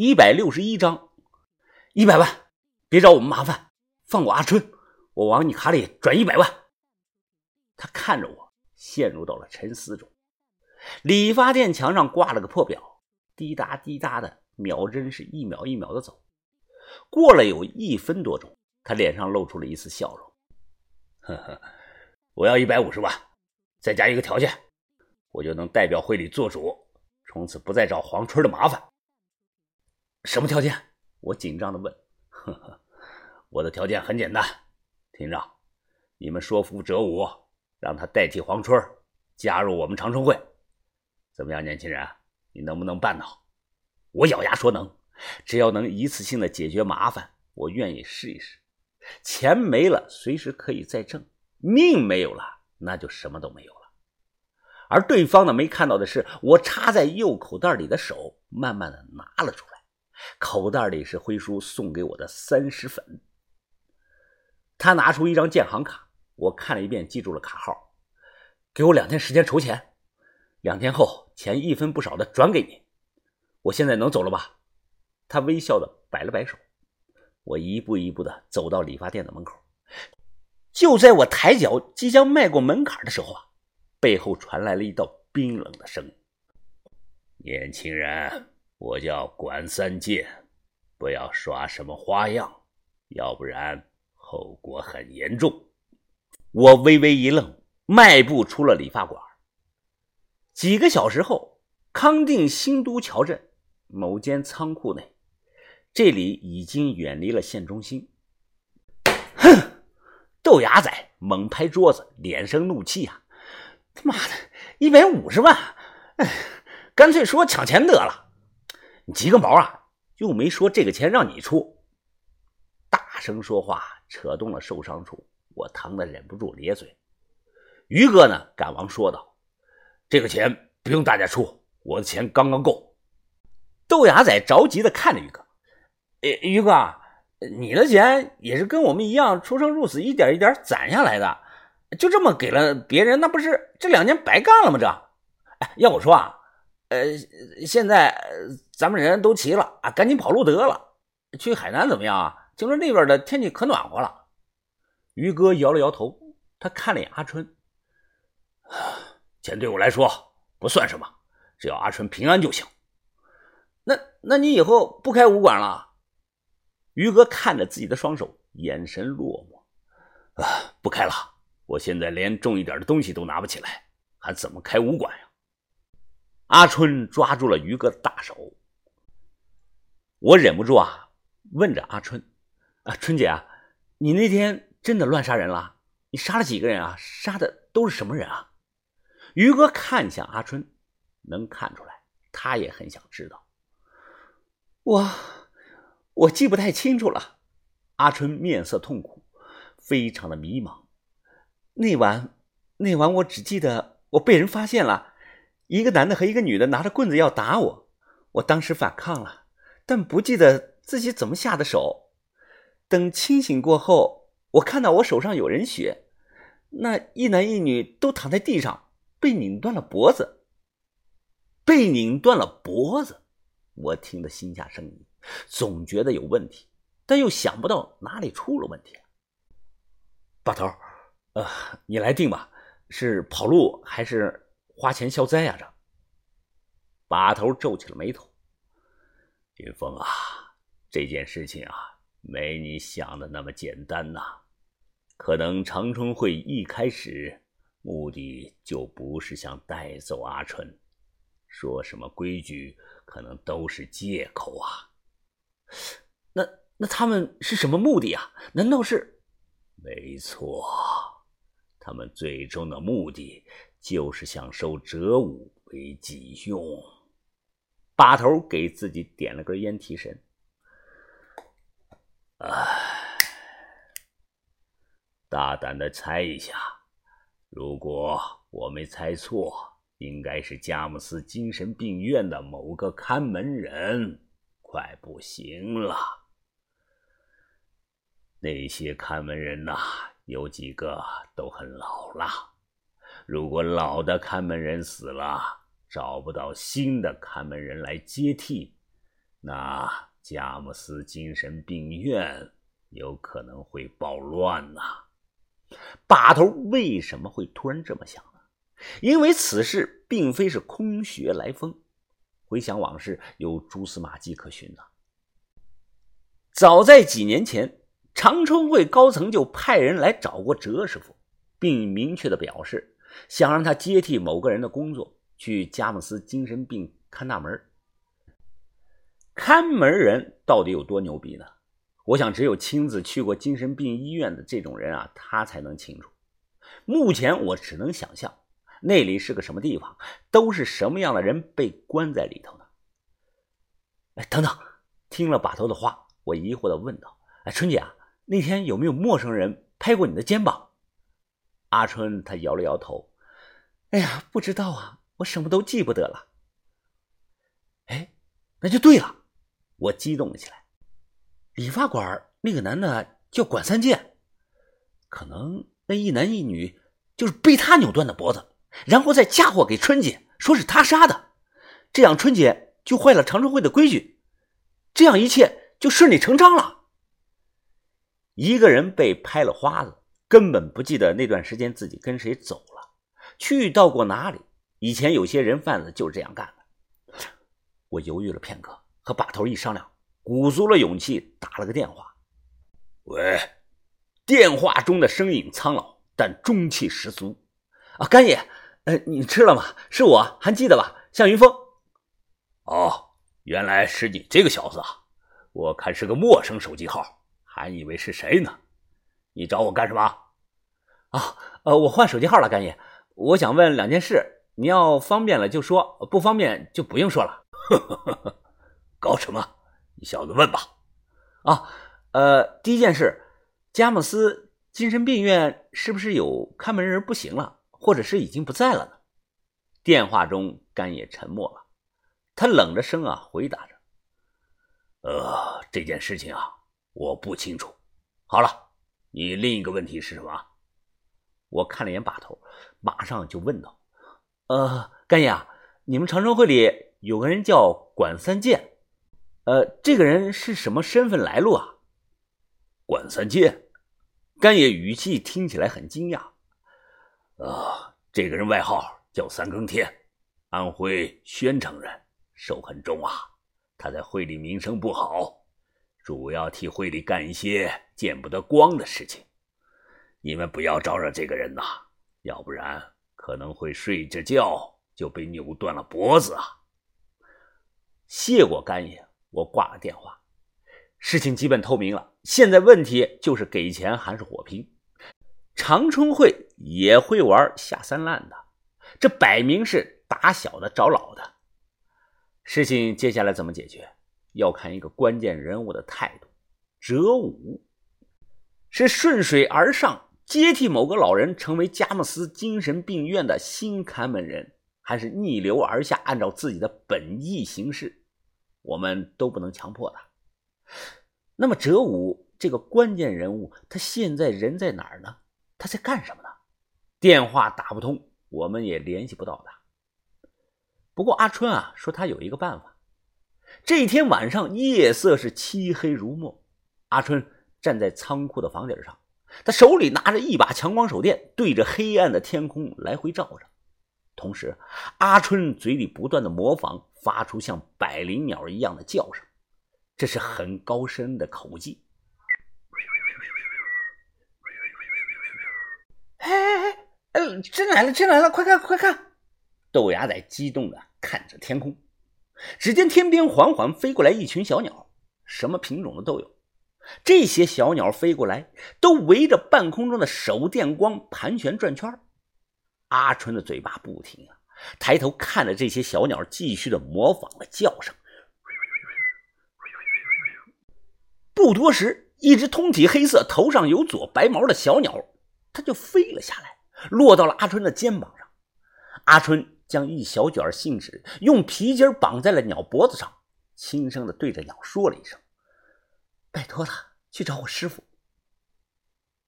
一百六十一张，一百万，别找我们麻烦，放过阿春，我往你卡里转一百万。他看着我，陷入到了沉思中。理发店墙上挂了个破表，滴答滴答的秒针是一秒一秒的走。过了有一分多钟，他脸上露出了一丝笑容。呵呵，我要一百五十万，再加一个条件，我就能代表会里做主，从此不再找黄春的麻烦。什么条件？我紧张的问。呵呵，我的条件很简单，厅长，你们说服哲武，让他代替黄春加入我们长春会，怎么样，年轻人，你能不能办到？我咬牙说能，只要能一次性的解决麻烦，我愿意试一试。钱没了，随时可以再挣；命没有了，那就什么都没有了。而对方呢，没看到的是，我插在右口袋里的手慢慢的拿了出来。口袋里是辉叔送给我的三十粉。他拿出一张建行卡，我看了一遍，记住了卡号。给我两天时间筹钱，两天后钱一分不少的转给你。我现在能走了吧？他微笑的摆了摆手。我一步一步的走到理发店的门口。就在我抬脚即将迈过门槛的时候啊，背后传来了一道冰冷的声音：“年轻人。”我叫管三界，不要耍什么花样，要不然后果很严重。我微微一愣，迈步出了理发馆。几个小时后，康定新都桥镇某间仓库内，这里已经远离了县中心。哼！豆芽仔猛拍桌子，脸生怒气啊！他妈的，一百五十万！哎，干脆说抢钱得了。你急个毛啊！又没说这个钱让你出。大声说话扯动了受伤处，我疼得忍不住咧嘴。于哥呢，赶忙说道：“这个钱不用大家出，我的钱刚刚够。”豆芽仔着急的看着于哥：“哎，于哥，你的钱也是跟我们一样出生入死，一点一点攒下来的，就这么给了别人，那不是这两年白干了吗？这……哎，要我说啊。”呃，现在咱们人都齐了啊，赶紧跑路得了。去海南怎么样啊？听说那边的天气可暖和了。于哥摇了摇头，他看了眼阿春，钱对我来说不算什么，只要阿春平安就行。那那你以后不开武馆了？于哥看着自己的双手，眼神落寞。啊，不开了。我现在连重一点的东西都拿不起来，还怎么开武馆呀？阿春抓住了于哥的大手，我忍不住啊，问着阿春：“啊，春姐啊，你那天真的乱杀人了？你杀了几个人啊？杀的都是什么人啊？”于哥看向阿春，能看出来，他也很想知道。我我记不太清楚了。阿春面色痛苦，非常的迷茫。那晚那晚，我只记得我被人发现了。一个男的和一个女的拿着棍子要打我，我当时反抗了，但不记得自己怎么下的手。等清醒过后，我看到我手上有人血，那一男一女都躺在地上，被拧断了脖子。被拧断了脖子，我听得心下生疑，总觉得有问题，但又想不到哪里出了问题。把头，呃，你来定吧，是跑路还是？花钱消灾呀！这把头皱起了眉头。云峰啊，这件事情啊，没你想的那么简单呐。可能长春会一开始目的就不是想带走阿春，说什么规矩，可能都是借口啊。那那他们是什么目的啊？难道是？没错，他们最终的目的。就是想收哲武为己用。把头给自己点了根烟提神。唉，大胆的猜一下，如果我没猜错，应该是佳木斯精神病院的某个看门人，快不行了。那些看门人呐，有几个都很老了。如果老的看门人死了，找不到新的看门人来接替，那佳木斯精神病院有可能会暴乱呐。把头为什么会突然这么想呢？因为此事并非是空穴来风。回想往事，有蛛丝马迹可循呐。早在几年前，长春会高层就派人来找过哲师傅，并明确的表示想让他接替某个人的工作，去佳木斯精神病看大门。看门人到底有多牛逼呢？我想，只有亲自去过精神病医院的这种人啊，他才能清楚。目前我只能想象，那里是个什么地方，都是什么样的人被关在里头呢？哎，等等，听了把头的话。我疑惑的问道：“哎，春姐啊，那天有没有陌生人拍过你的肩膀？”阿春他摇了摇头：“哎呀，不知道啊，我什么都记不得了。”哎，那就对了，我激动了起来。理发馆那个男的叫管三剑，可能那一男一女就是被他扭断的脖子，然后再嫁祸给春姐，说是他杀的，这样春姐就坏了长春会的规矩，这样一切。就顺理成章了。一个人被拍了花子，根本不记得那段时间自己跟谁走了，去到过哪里。以前有些人贩子就是这样干的。我犹豫了片刻，和把头一商量，鼓足了勇气打了个电话。喂，电话中的声音苍老，但中气十足。啊，干爷，呃，你吃了吗？是我，还记得吧？向云峰。哦，原来是你这个小子啊。我看是个陌生手机号，还以为是谁呢？你找我干什么？啊，呃，我换手机号了，干爷，我想问两件事，你要方便了就说，不方便就不用说了。搞什么？你小子问吧。啊，呃，第一件事，佳木斯精神病院是不是有看门人不行了，或者是已经不在了呢？电话中，干也沉默了，他冷着声啊回答着。呃，这件事情啊，我不清楚。好了，你另一个问题是什么？我看了眼把头，马上就问道：“呃，干爷，你们长春会里有个人叫管三剑，呃，这个人是什么身份来路啊？”管三剑，干爷语气听起来很惊讶。啊，这个人外号叫三更天，安徽宣城人，手很重啊。他在会里名声不好，主要替会里干一些见不得光的事情。你们不要招惹这个人呐，要不然可能会睡着觉就被扭断了脖子啊！谢过干爷，我挂了电话。事情基本透明了，现在问题就是给钱还是火拼。长春会也会玩下三滥的，这摆明是打小的找老的。事情接下来怎么解决，要看一个关键人物的态度。哲武是顺水而上接替某个老人成为佳木斯精神病院的新看门人，还是逆流而下按照自己的本意行事，我们都不能强迫他。那么哲武这个关键人物，他现在人在哪儿呢？他在干什么呢？电话打不通，我们也联系不到他。不过阿春啊说他有一个办法。这天晚上夜色是漆黑如墨，阿春站在仓库的房顶上，他手里拿着一把强光手电，对着黑暗的天空来回照着。同时，阿春嘴里不断的模仿，发出像百灵鸟一样的叫声，这是很高深的口技。哎哎哎哎，真来了，真来了！快看，快看！豆芽仔激动的。看着天空，只见天边缓缓飞过来一群小鸟，什么品种的都有。这些小鸟飞过来，都围着半空中的手电光盘旋转圈。阿春的嘴巴不停啊，抬头看着这些小鸟，继续的模仿着叫声。不多时，一只通体黑色、头上有撮白毛的小鸟，它就飞了下来，落到了阿春的肩膀上。阿春。将一小卷信纸用皮筋绑在了鸟脖子上，轻声的对着鸟说了一声：“拜托了，去找我师傅。”